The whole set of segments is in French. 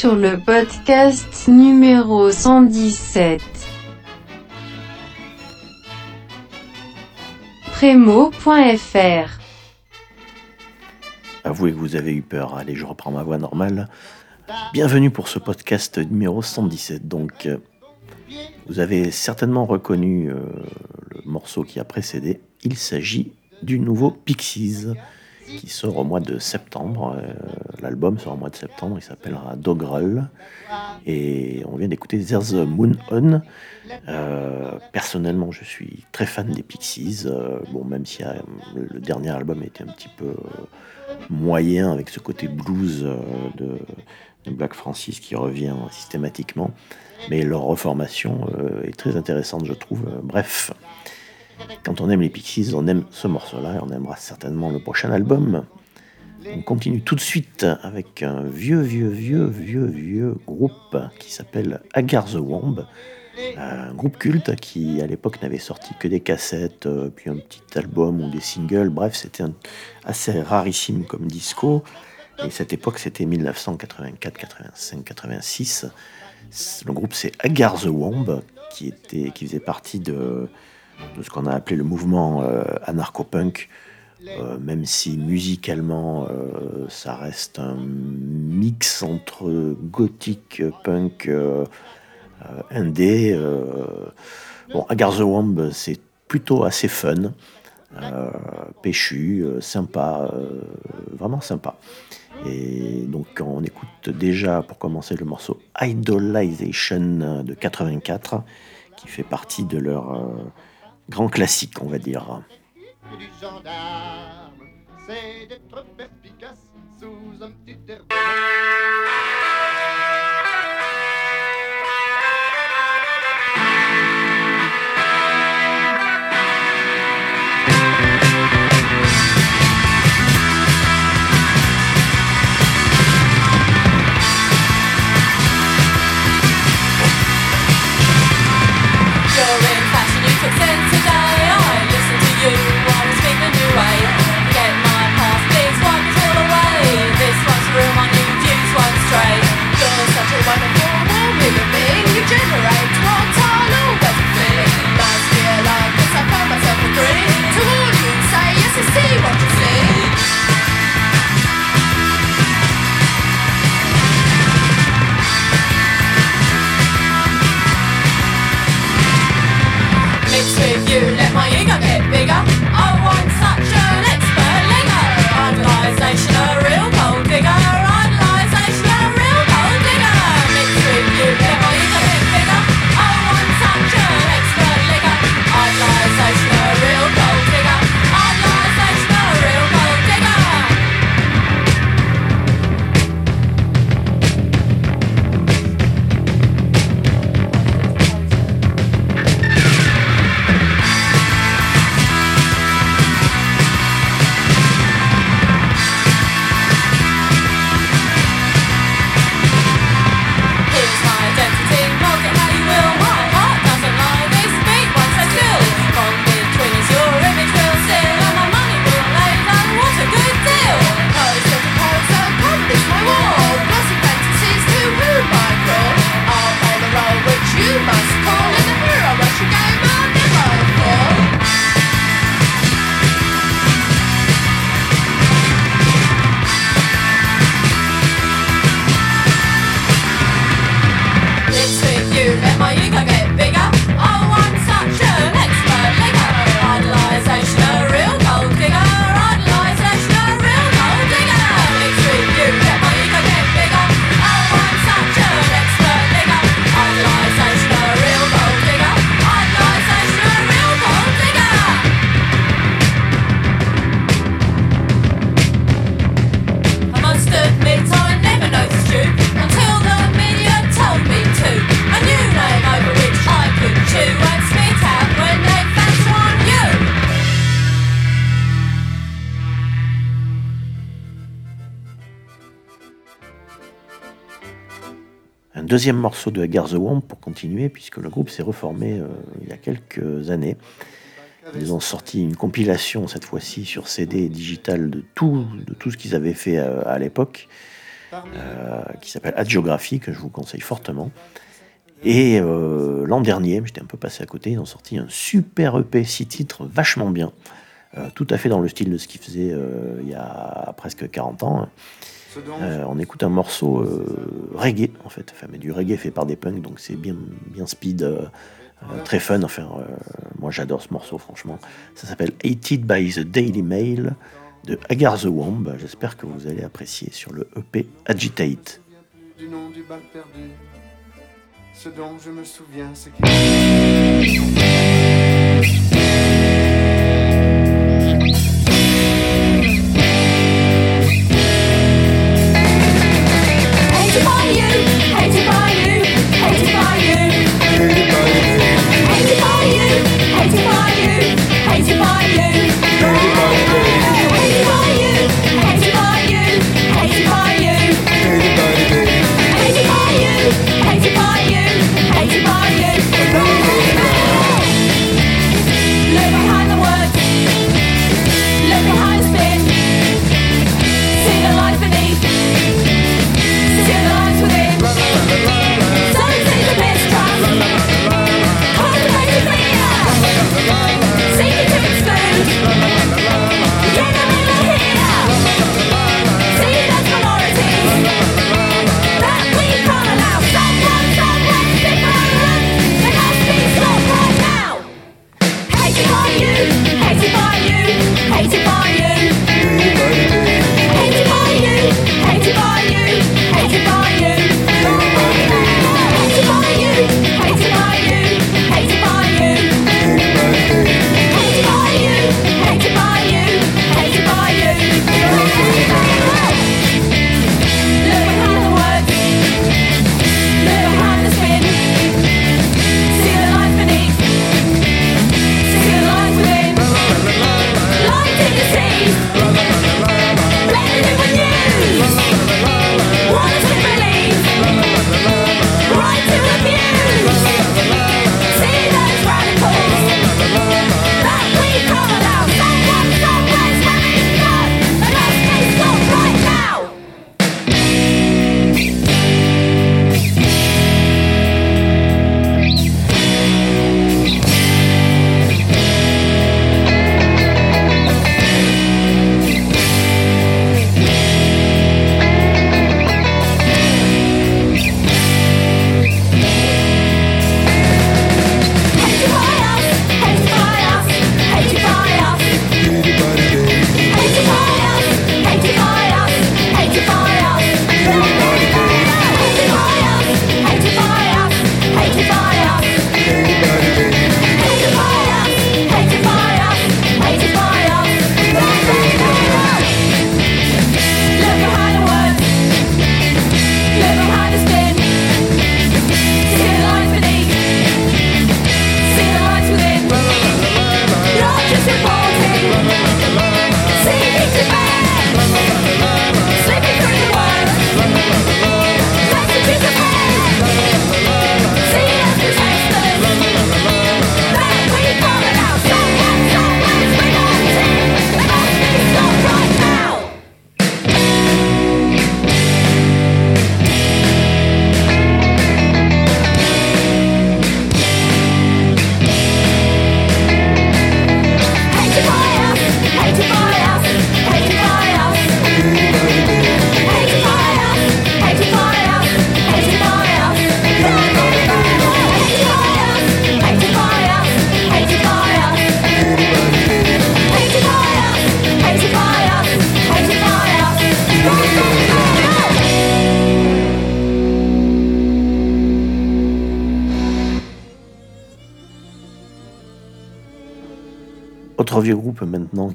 sur le podcast numéro 117. Prémo.fr Avouez que vous avez eu peur. Allez, je reprends ma voix normale. Bienvenue pour ce podcast numéro 117. Donc, euh, vous avez certainement reconnu euh, le morceau qui a précédé. Il s'agit du nouveau Pixies qui sort au mois de septembre. Euh, l'album sort au mois de septembre, il s'appellera Dogrel. Et on vient d'écouter There's a Moon On. Euh, personnellement, je suis très fan des Pixies. Euh, bon, même si le dernier album était un petit peu moyen avec ce côté blues de, Black Francis qui revient systématiquement. Mais leur reformation est très intéressante, je trouve. Bref. Quand on aime les Pixies, on aime ce morceau-là et on aimera certainement le prochain album. On continue tout de suite avec un vieux, vieux, vieux, vieux, vieux groupe qui s'appelle Agar the Womb. Un groupe culte qui à l'époque n'avait sorti que des cassettes, euh, puis un petit album ou des singles. Bref, c'était assez rarissime comme disco. Et cette époque, c'était 1984, 85, 86. Le groupe, c'est Agar the Womb, qui, était, qui faisait partie de, de ce qu'on a appelé le mouvement euh, anarcho-punk, euh, même si musicalement euh, ça reste un mix entre gothique, punk, indé. bon, Agar the Womb, c'est plutôt assez fun, péchu, sympa, vraiment sympa. Et donc on écoute déjà pour commencer le morceau Idolization de 84 qui fait partie de leur grand classique, on va dire. see what you see. Mix with you, let my ego get bigger. Deuxième morceau de Agar the Womb pour continuer, puisque le groupe s'est reformé euh, il y a quelques années. Ils ont sorti une compilation cette fois-ci sur CD digital de tout, de tout ce qu'ils avaient fait euh, à, l'époque, euh, qui s'appelle Adgeography, que je vous conseille fortement. Et l'an dernier, j'étais un peu passé à côté, ils ont sorti un super EP, 6 titres, vachement bien, tout à fait dans le style de ce qu'ils faisaient il y a presque 40 ans. Euh, on écoute un morceau euh, reggae en fait, enfin, mais du reggae fait par des punks, donc c'est bien, bien speed, euh, très fun. Enfin, moi j'adore ce morceau, franchement. Ça s'appelle Hated by the Daily Mail de Agar the Womb. J'espère que vous allez apprécier sur le EP Agitate. Du nom du bal perdu, ce dont je me souviens, c'est vieux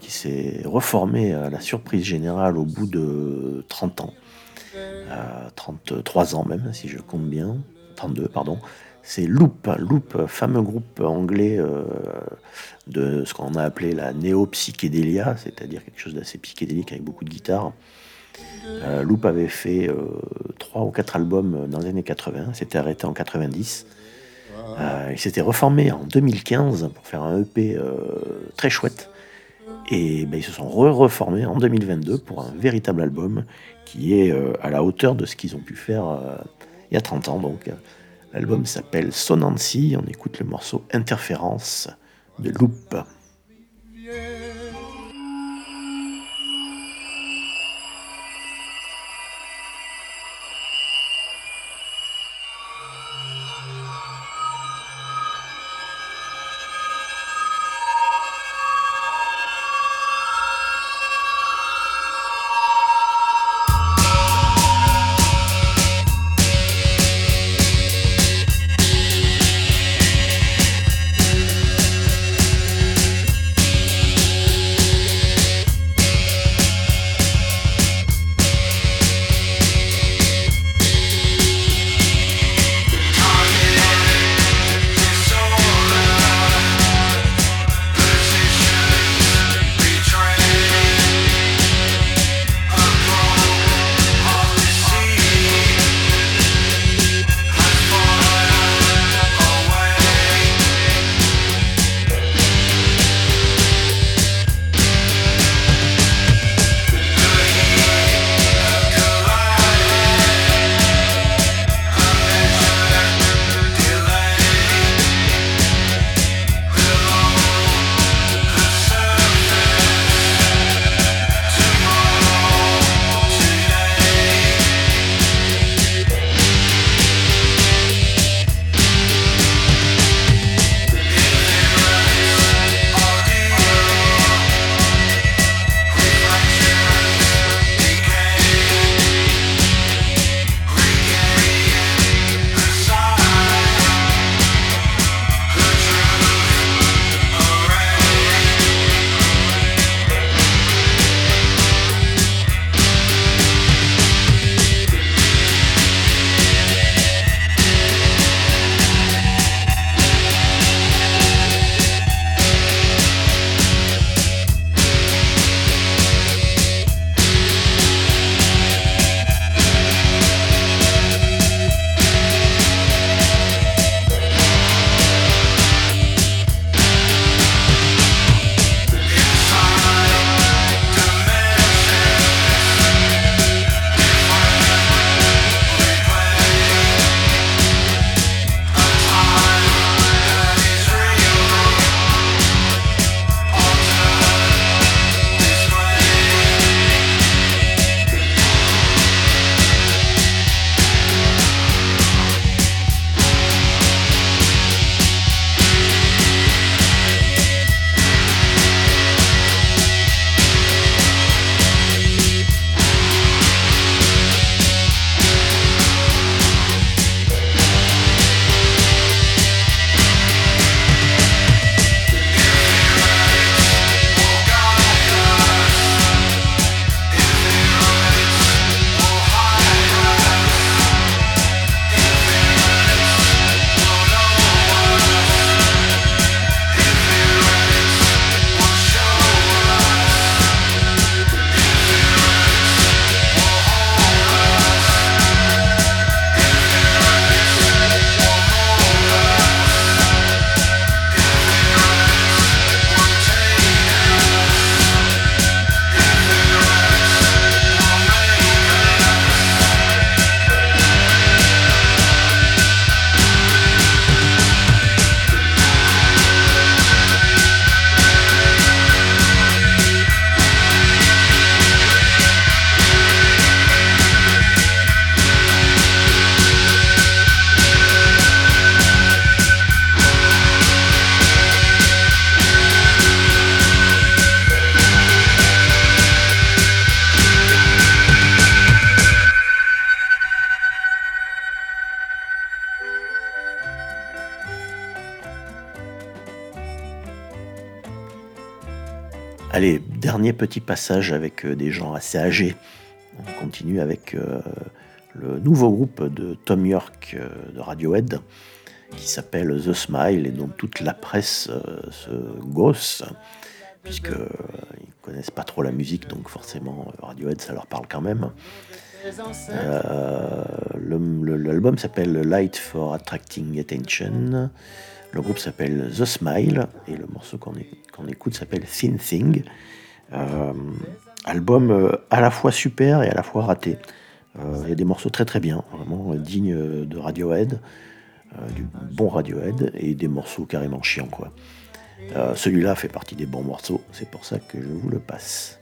qui s'est reformé à la surprise générale au bout de 30 ans. 33 ans même, si je compte bien. 32, pardon. C'est Loop, Loop, fameux groupe anglais euh, de ce qu'on a appelé la néo-psychédélia, c'est-à-dire quelque chose d'assez psychédélique avec beaucoup de guitare. Euh, Loop avait fait euh, trois ou quatre albums dans les années 80, s'était arrêté en 90. Euh, il s'était reformé en 2015 pour faire un EP très chouette. Et ben, ils se sont re-reformés en 2022 pour un véritable album qui est à la hauteur de ce qu'ils ont pu faire il y a 30 ans. Donc, l'album s'appelle Sonancy. On écoute le morceau Interférence de Loop. Petit passage avec euh, des gens assez âgés. On continue avec euh, le nouveau groupe de Tom York euh, de Radiohead qui s'appelle The Smile et dont toute la presse se gosse puisqu'il connaissent pas trop la musique, donc forcément Radiohead ça leur parle quand même. L'album s'appelle Light for Attracting Attention. Le groupe s'appelle The Smile et le morceau qu'on écoute s'appelle Thin Thing. Euh, album euh, à la fois super et à la fois raté. Il y a des morceaux très très bien, vraiment euh, dignes de Radiohead, du bon Radiohead, et des morceaux carrément chiants. Celui-là fait partie des bons morceaux, c'est pour ça que je vous le passe.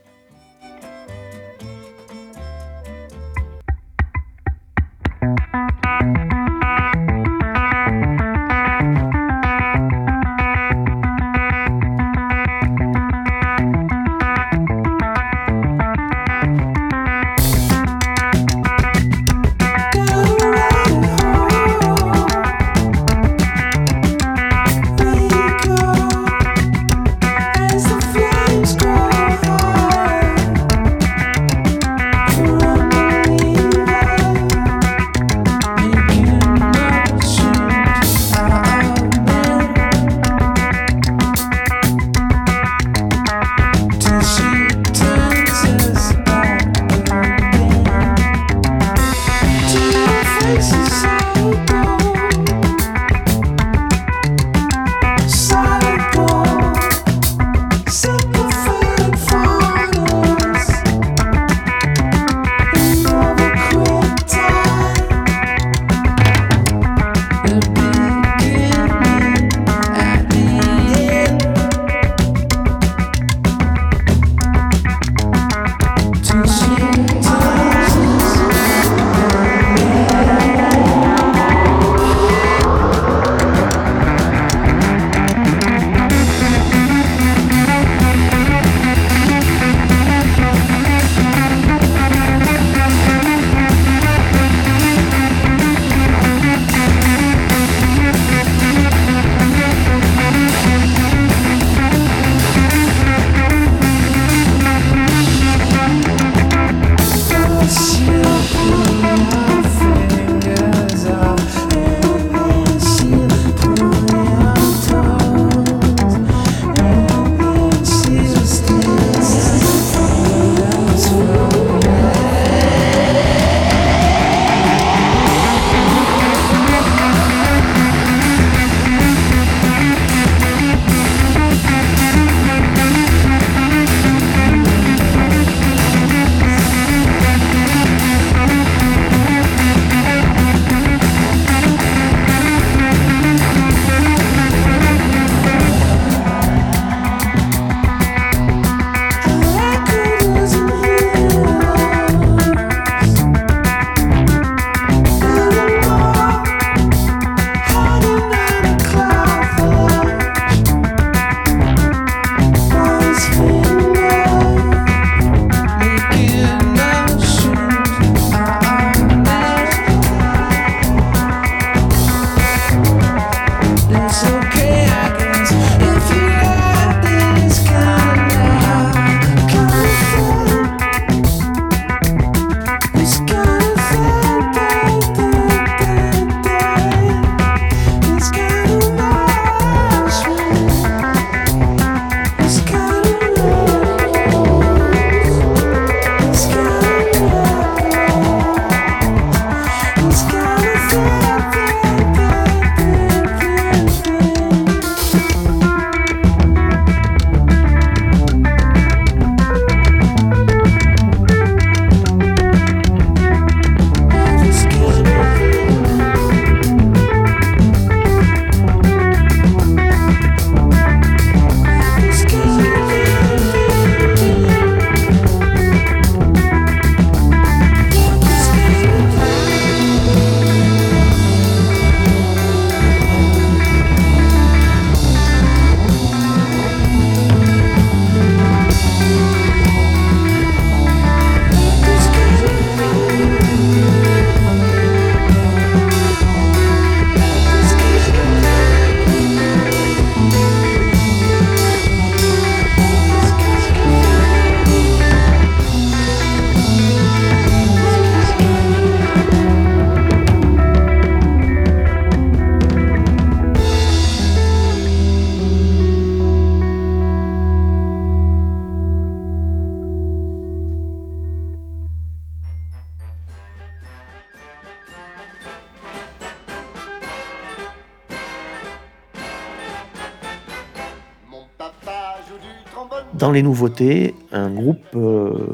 Dans les nouveautés, un groupe euh,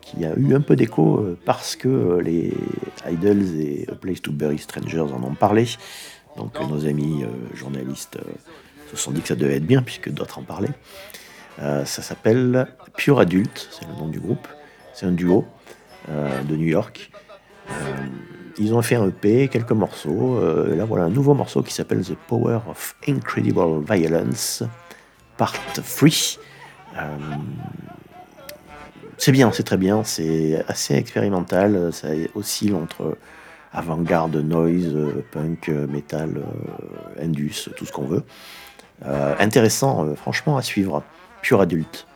qui a eu un peu d'écho euh, parce que euh, les Idols et A Place to Bury Strangers en ont parlé. Donc nos amis journalistes se sont dit que ça devait être bien puisque d'autres en parlaient. ça s'appelle Pure Adult, c'est le nom du groupe. C'est un duo de New York. ils ont fait un EP, quelques morceaux. là voilà un nouveau morceau qui s'appelle The Power of Incredible Violence, Part 3. Euh, c'est bien, c'est très bien, c'est assez expérimental, ça oscille entre avant-garde, noise, punk, metal, indus, tout ce qu'on veut. Euh, intéressant, euh, franchement, à suivre. Pure adulte.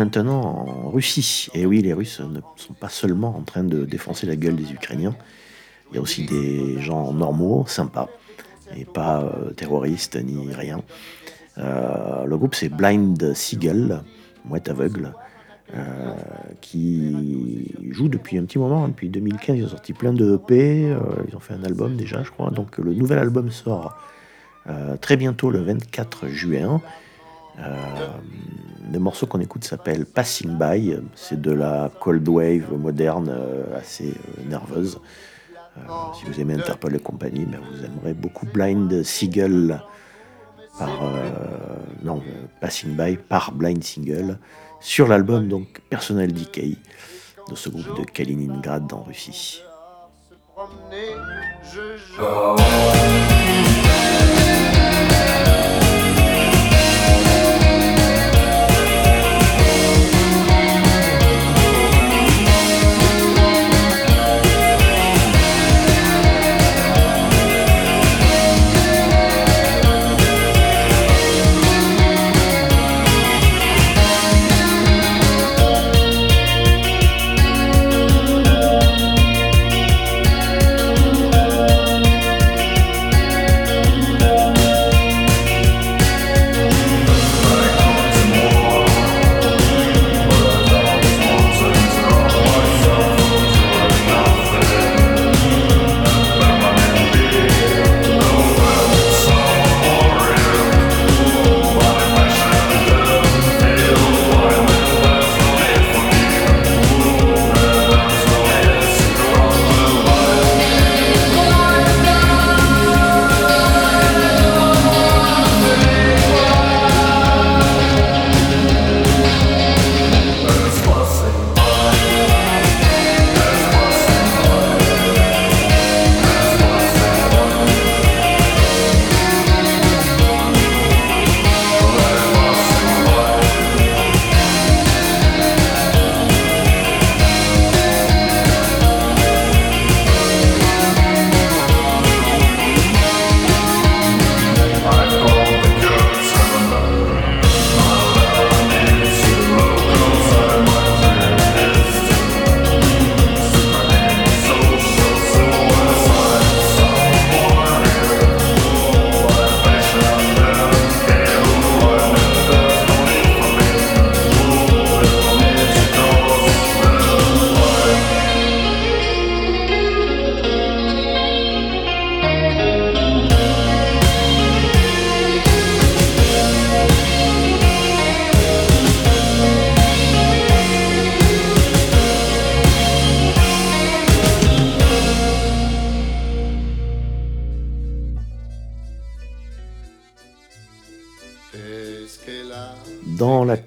Maintenant en Russie. Et oui, les Russes ne sont pas seulement en train de défoncer la gueule des Ukrainiens. Il y a aussi des gens normaux, sympas, et pas euh, terroristes ni rien. Euh, le groupe c'est Blind Seagull, mouette aveugle, euh, qui joue depuis un petit moment, hein, depuis 2015. Ils ont sorti plein de EP, ils ont fait un album déjà, je crois. Donc le nouvel album sort très bientôt, le 24 juin. Le morceau qu'on écoute s'appelle Passing By. C'est de la cold wave moderne, assez nerveuse. Euh, si vous aimez Interpol et compagnie, ben vous aimerez beaucoup Blind Single par euh, non euh, Passing By par Blind Single sur l'album donc Personal Decay de ce groupe de Kaliningrad en Russie. Dans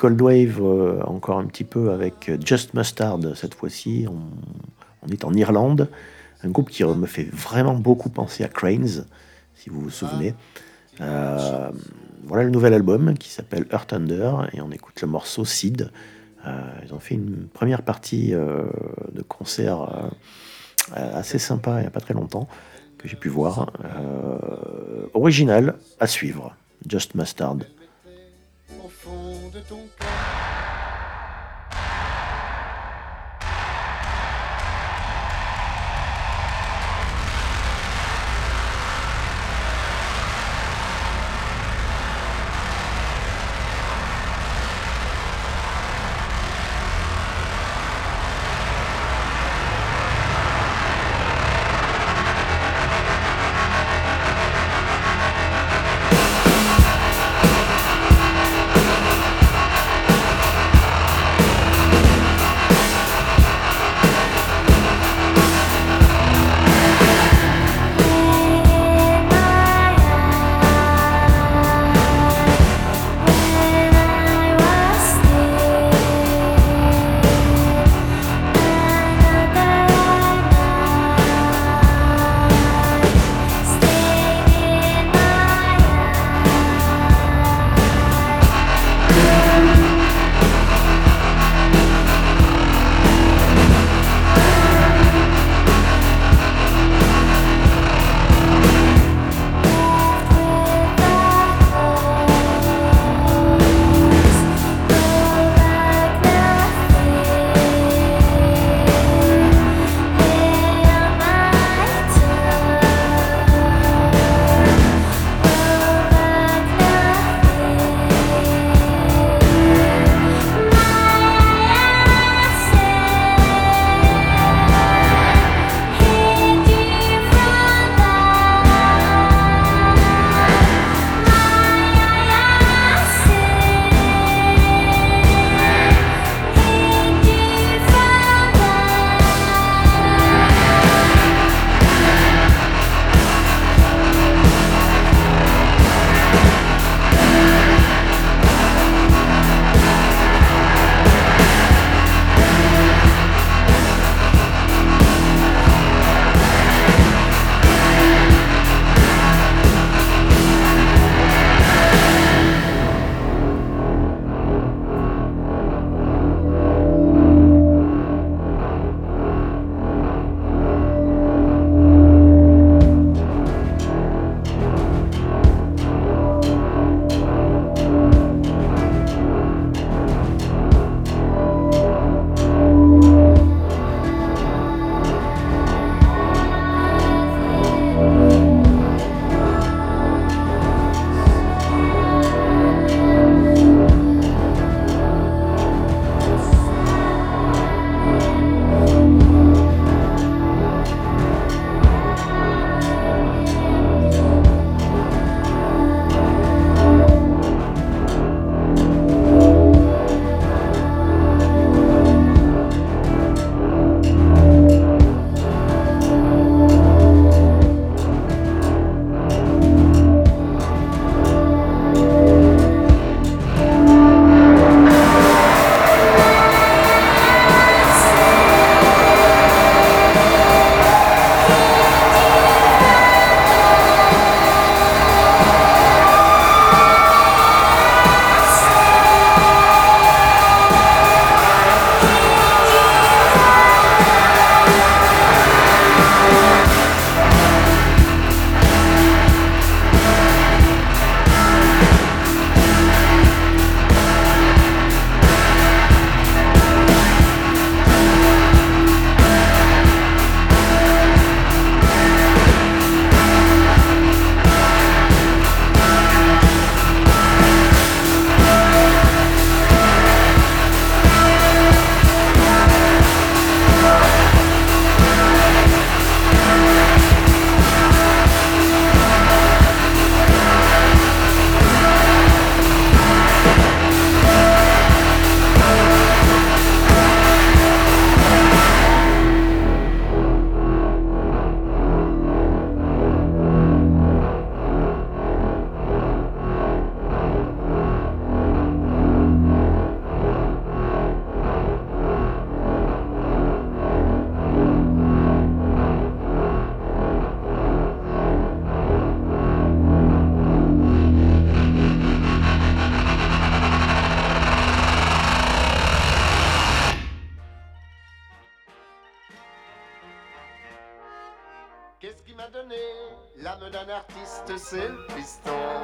Cold Wave, euh, encore un petit peu avec Just Mustard cette fois-ci, on, est en Irlande, un groupe qui me fait vraiment beaucoup penser à Cranes, si vous vous souvenez. Euh, voilà le nouvel album qui s'appelle Earth Thunder et on écoute le morceau Seed. Euh, ils ont fait une première partie de concert assez sympa il n'y a pas très longtemps que j'ai pu voir. original à suivre, Just Mustard fond de ton cœur.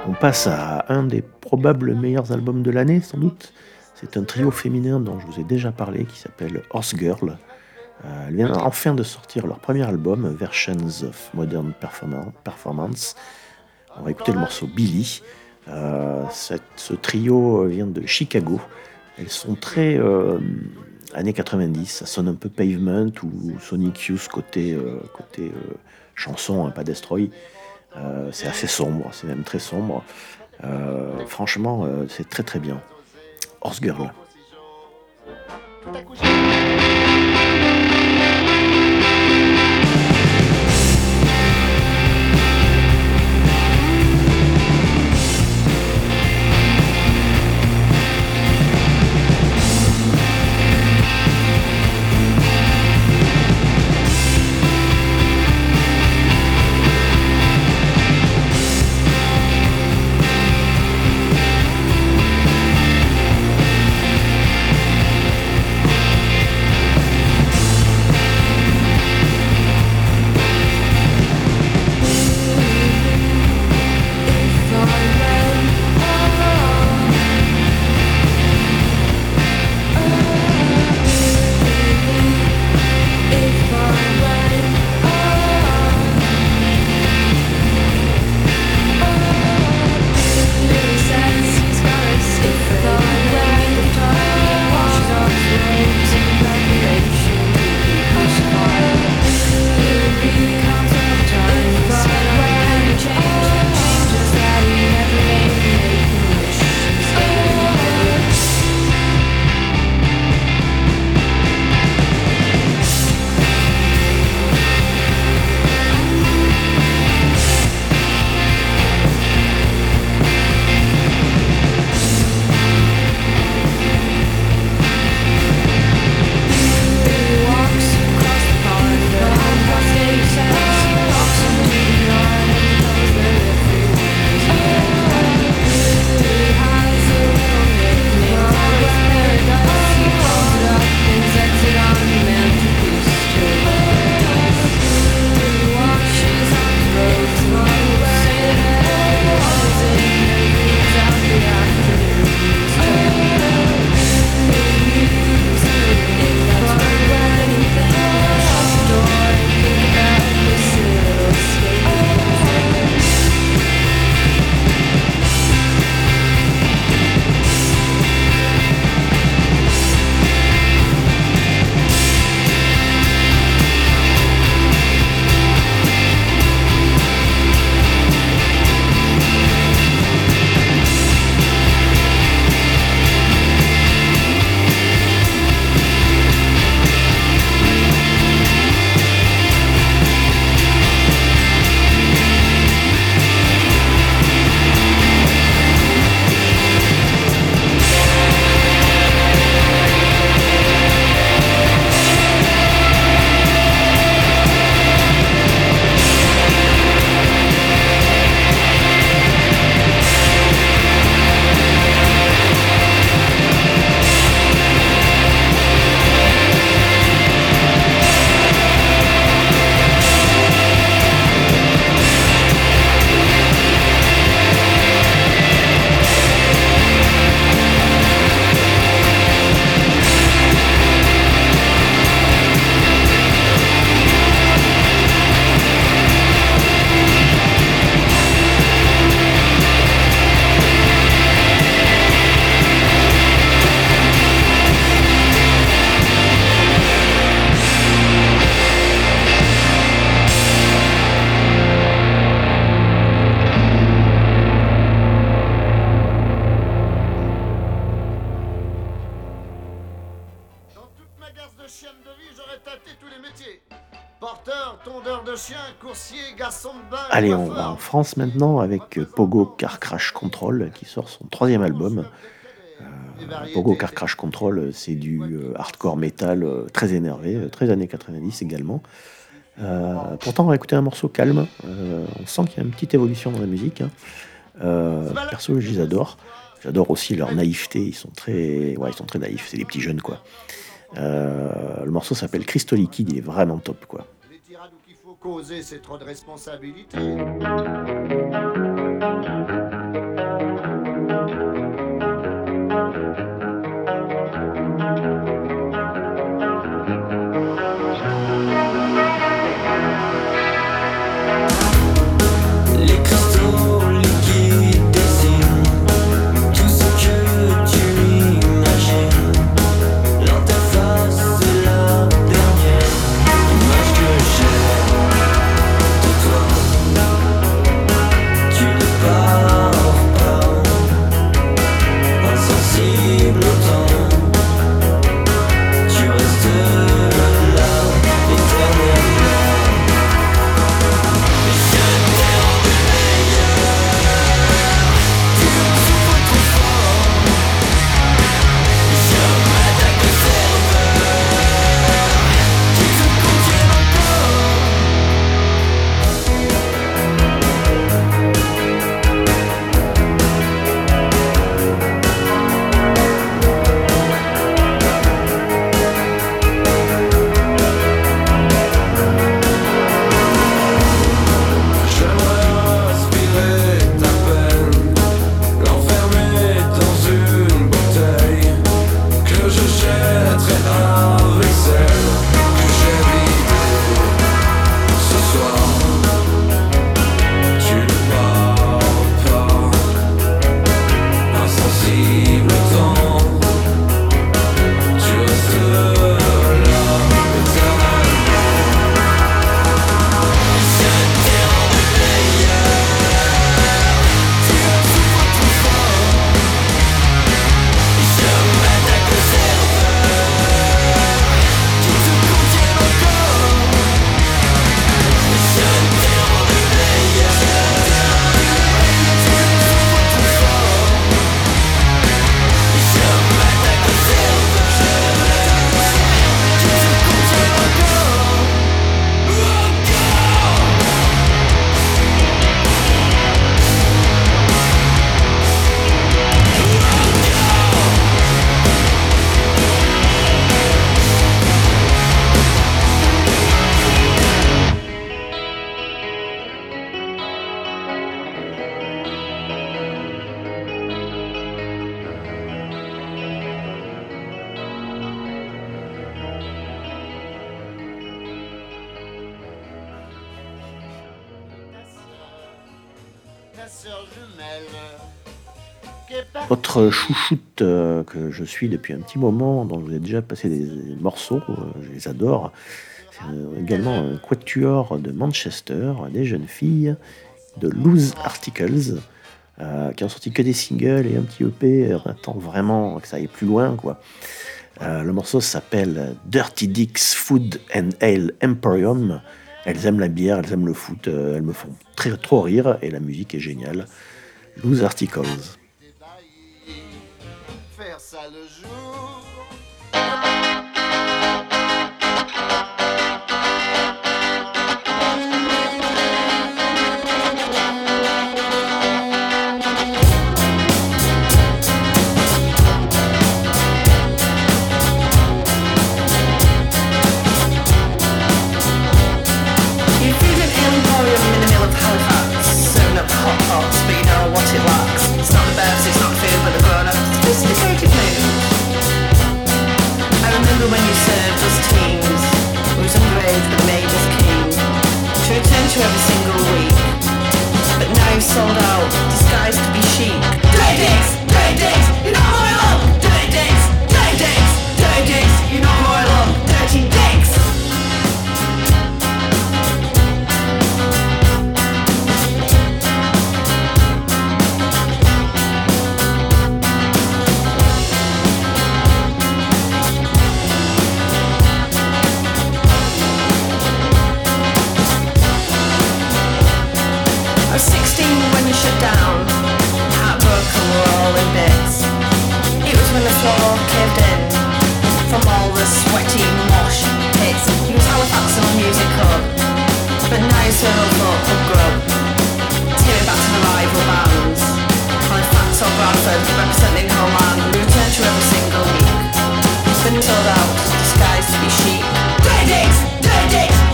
On passe à un des probables meilleurs albums de l'année, sans doute. C'est un trio féminin dont je vous ai déjà parlé qui s'appelle Horse Girl. Euh, viennent enfin de sortir leur premier album, Versions of Modern Performance. On va écouter le morceau Billy. Euh, ce trio vient de Chicago. Elles sont très euh, années 90, ça sonne un peu Pavement ou Sonic Youth côté, côté chanson, hein, pas Destroy. c'est assez sombre, c'est même très sombre. franchement, c'est très très bien. Horse Girl. France maintenant avec Pogo Car Crash Control qui sort son troisième album. Euh, Pogo Car Crash Control, c'est du euh, hardcore metal euh, très énervé, très années 90 également. pourtant, on va écouter un morceau calme. on sent qu'il y a une petite évolution dans la musique. Hein. perso, je les adore. J'adore aussi leur naïveté. Ils sont très, ouais, ils sont très naïfs. C'est des petits jeunes, quoi. le morceau s'appelle Crystal Liquide. Il est vraiment top, quoi. Causer, c'est trop de responsabilité. Chouchoute euh, que je suis depuis un petit moment, dont vous avez déjà passé des morceaux, euh, je les adore. C'est euh, également un quatuor de Manchester, des jeunes filles de Loose Articles, qui ont sorti que des singles et un petit EP. On attend vraiment que ça aille plus loin, quoi. le morceau s'appelle Dirty Dicks Food and Ale Emporium. Elles aiment la bière, elles aiment le foot, elles me font très trop rire et la musique est géniale. Loose Articles. Sold out, disguised to be internal thought of grub. Taking back to the rival bands. My fat top Bradford, representing homeland, return to single week. Spin out, disguised to be sheep. Dead dicks! Dead dicks!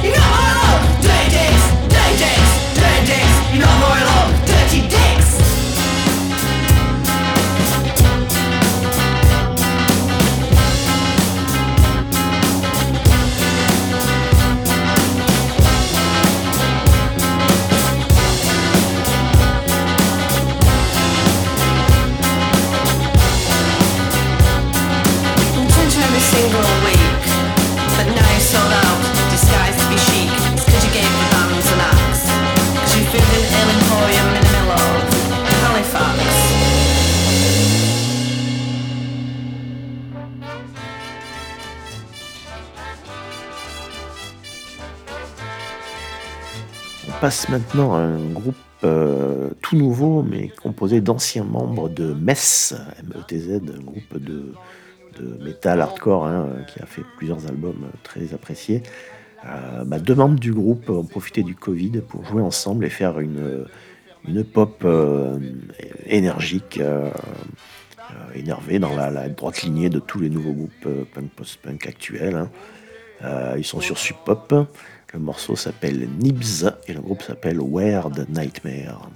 Passe maintenant à un groupe euh, tout nouveau, mais composé d'anciens membres de MES, M-E-T-Z, un groupe de, metal hardcore hein, qui a fait plusieurs albums très appréciés. Euh, bah, deux membres du groupe ont profité du Covid pour jouer ensemble et faire une, pop euh, énergique, euh, euh, énervée dans la, droite lignée de tous les nouveaux groupes euh, punk post-punk actuels. hein. Euh, ils sont sur Sub Pop. Le morceau s'appelle Nibs et le groupe s'appelle Weird Nightmare.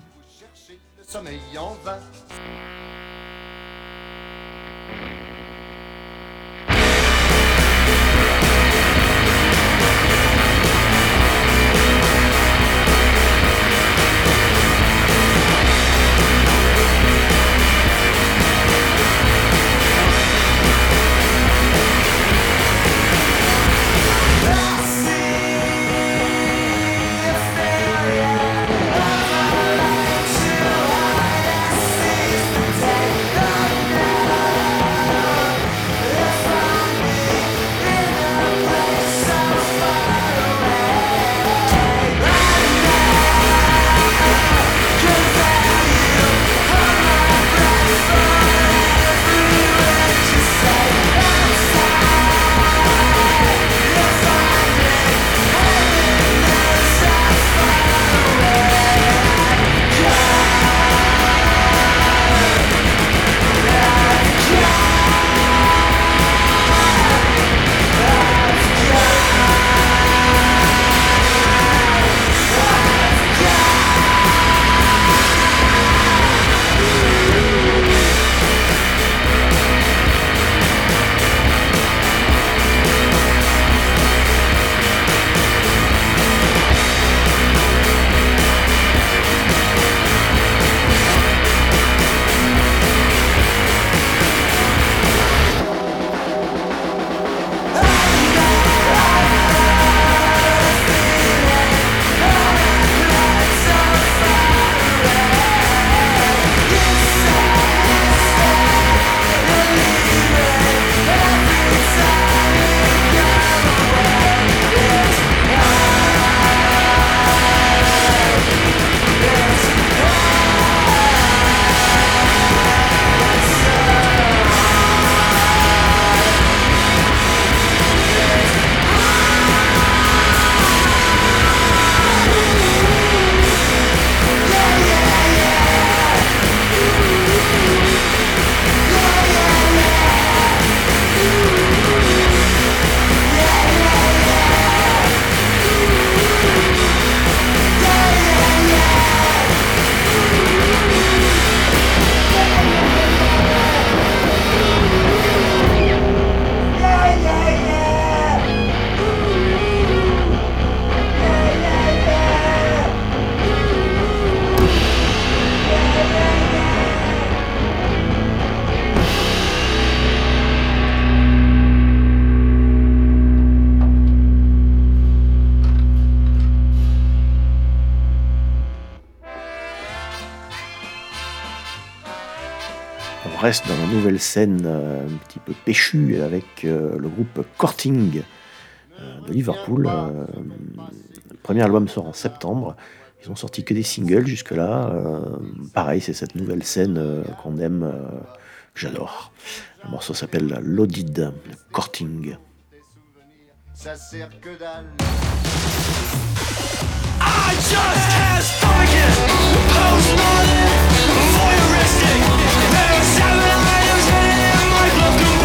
Reste dans la nouvelle scène euh, un petit peu péchue avec euh, le groupe Corting euh, de Liverpool. Euh, le premier album sort en septembre. Ils ont sorti que des singles jusque-là. Euh, pareil, c'est cette nouvelle scène euh, qu'on aime, euh, que j'adore. Le morceau s'appelle Loaded de Corting. Ça sert que dalle. I just seven items hidden in my glove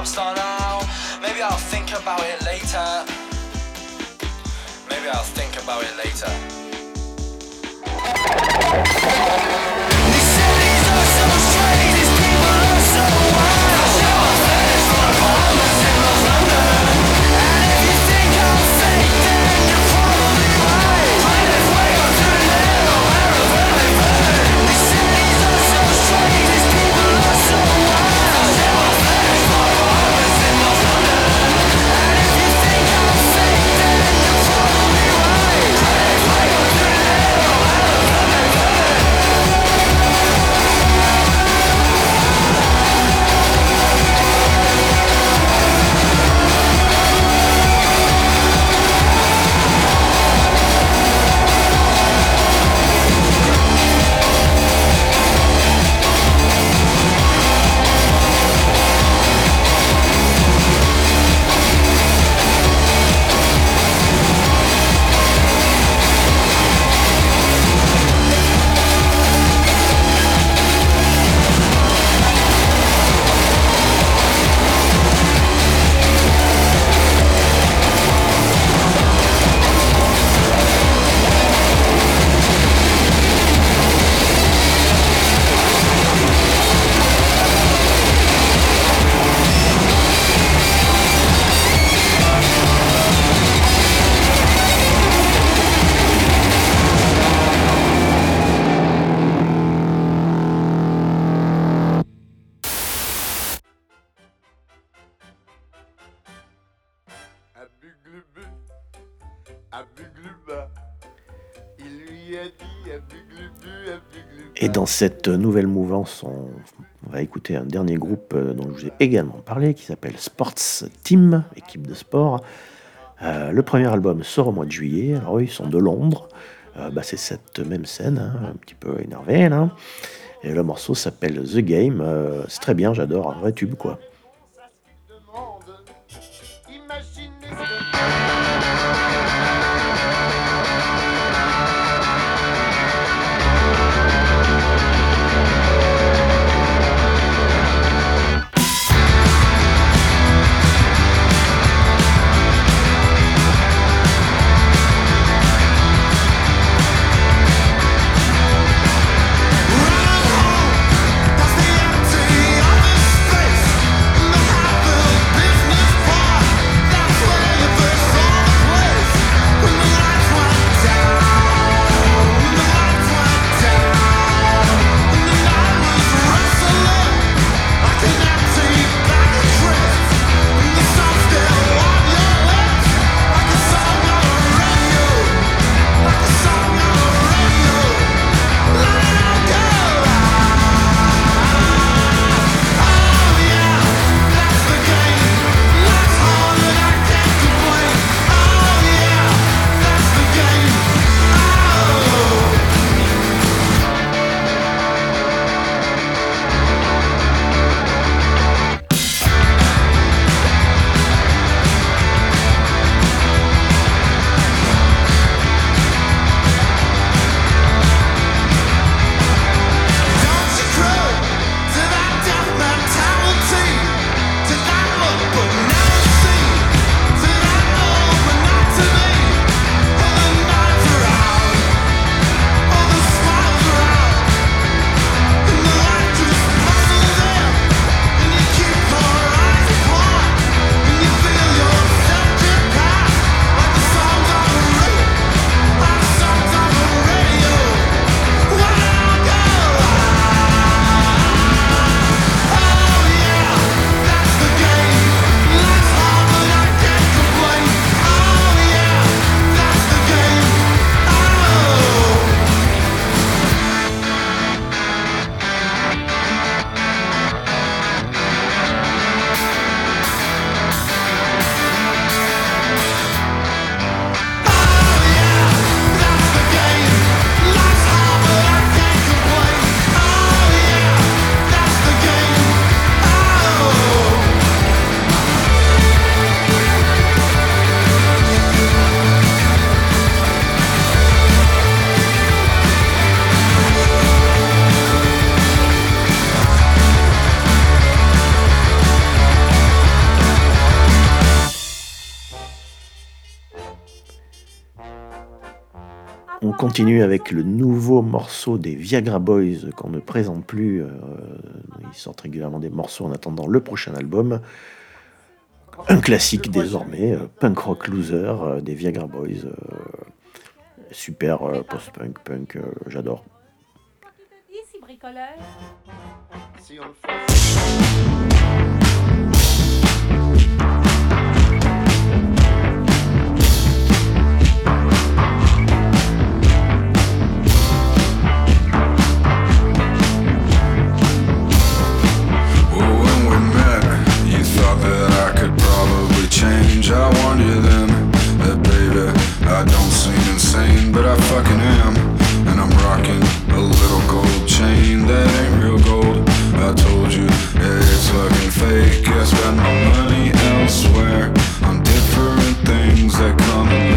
pop star now. Maybe I'll think about it later. Maybe I'll think about it later. Cette nouvelle mouvance, on, va écouter un dernier groupe euh, dont je vous ai également parlé, qui s'appelle Sports Team, équipe de sport. Euh, le premier album sort au mois de juillet. Alors eux, ils sont de Londres. Euh, bah, c'est cette même scène, hein, un petit peu énervée là. Et le morceau s'appelle The Game. C'est très bien, j'adore, un vrai tube quoi. Continue avec le nouveau morceau des Viagra Boys qu'on ne présente plus. euh, ils sortent régulièrement des morceaux en attendant le prochain album. Un classique désormais, euh, Punk Rock Loser euh, des Viagra Boys. euh, super euh, post-punk, punk, euh, j'adore. Si on le fait. I warned you then that, baby, I don't seem insane, but I fucking am. And I'm rocking a little gold chain that ain't real gold. I told you it's fucking fake. I spend my money elsewhere on different things that come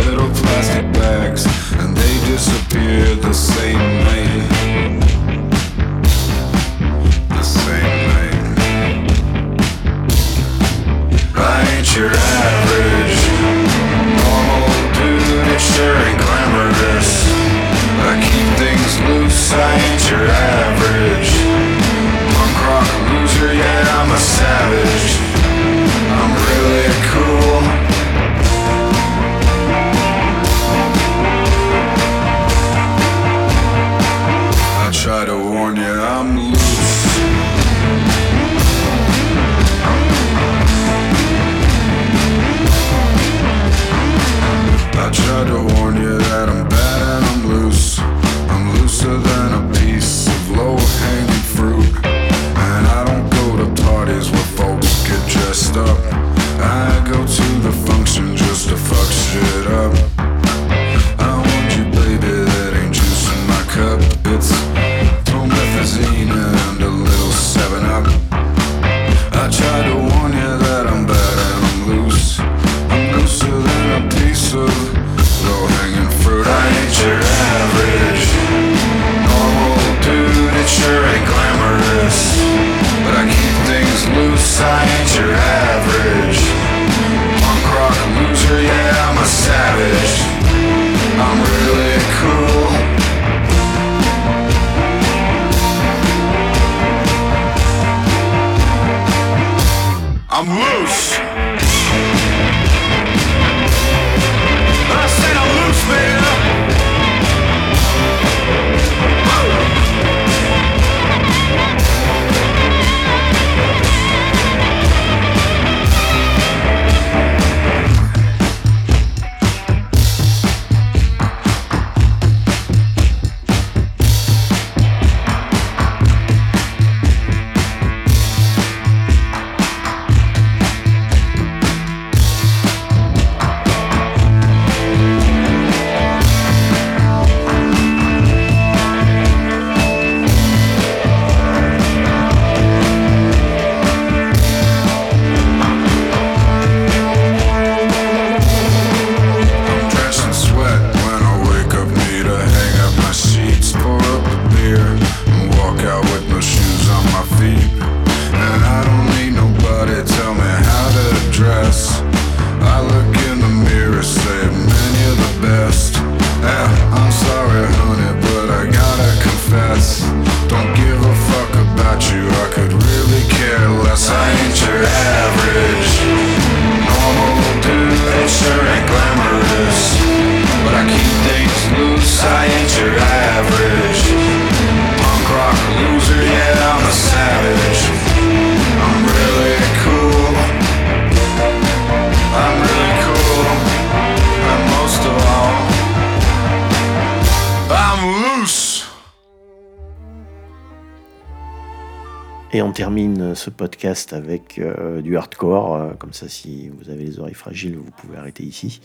termine ce podcast avec euh, du hardcore. euh, comme ça, si vous avez les oreilles fragiles, vous pouvez arrêter ici.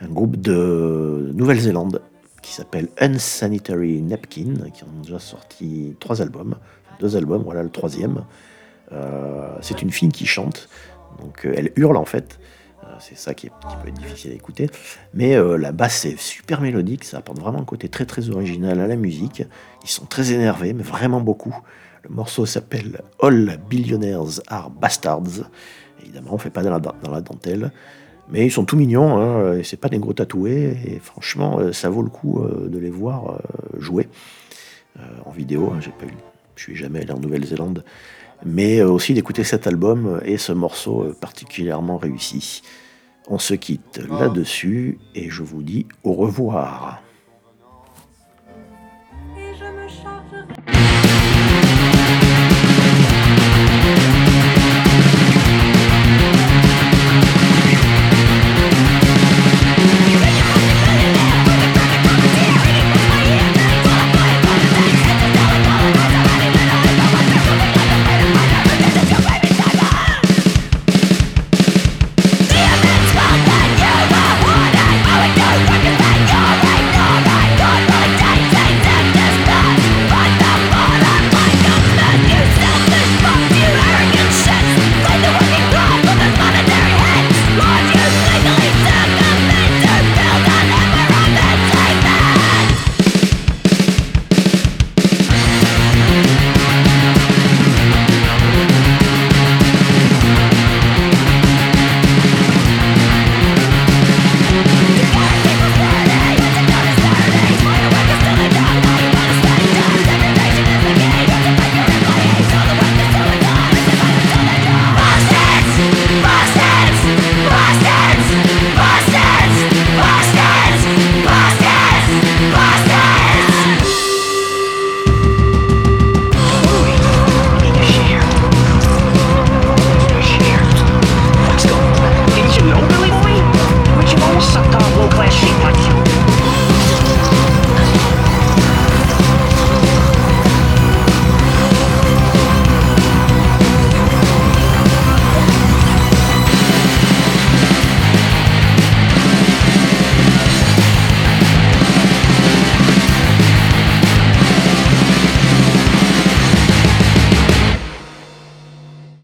Un groupe de Nouvelle-Zélande qui s'appelle Unsanitary Napkin, qui ont déjà sorti trois albums. Deux albums, voilà le troisième. Euh, c'est une fille qui chante. Donc euh, elle hurle en fait. Euh, c'est ça qui, est- qui peut être difficile à écouter. Mais euh, la basse est super mélodique. Ça apporte vraiment un côté très très original à la musique. Ils sont très énervés, mais vraiment beaucoup. Le morceau s'appelle All Billionaires Are Bastards. Évidemment, on ne fait pas dans la, dans la dentelle. Mais ils sont tout mignons, hein, et c'est pas des gros tatoués, et franchement, euh, ça vaut le coup euh, de les voir euh, jouer en vidéo. hein, j'ai pas eu, je suis jamais allé en Nouvelle-Zélande, mais aussi d'écouter cet album et ce morceau particulièrement réussi. On se quitte là-dessus, et je vous dis au revoir.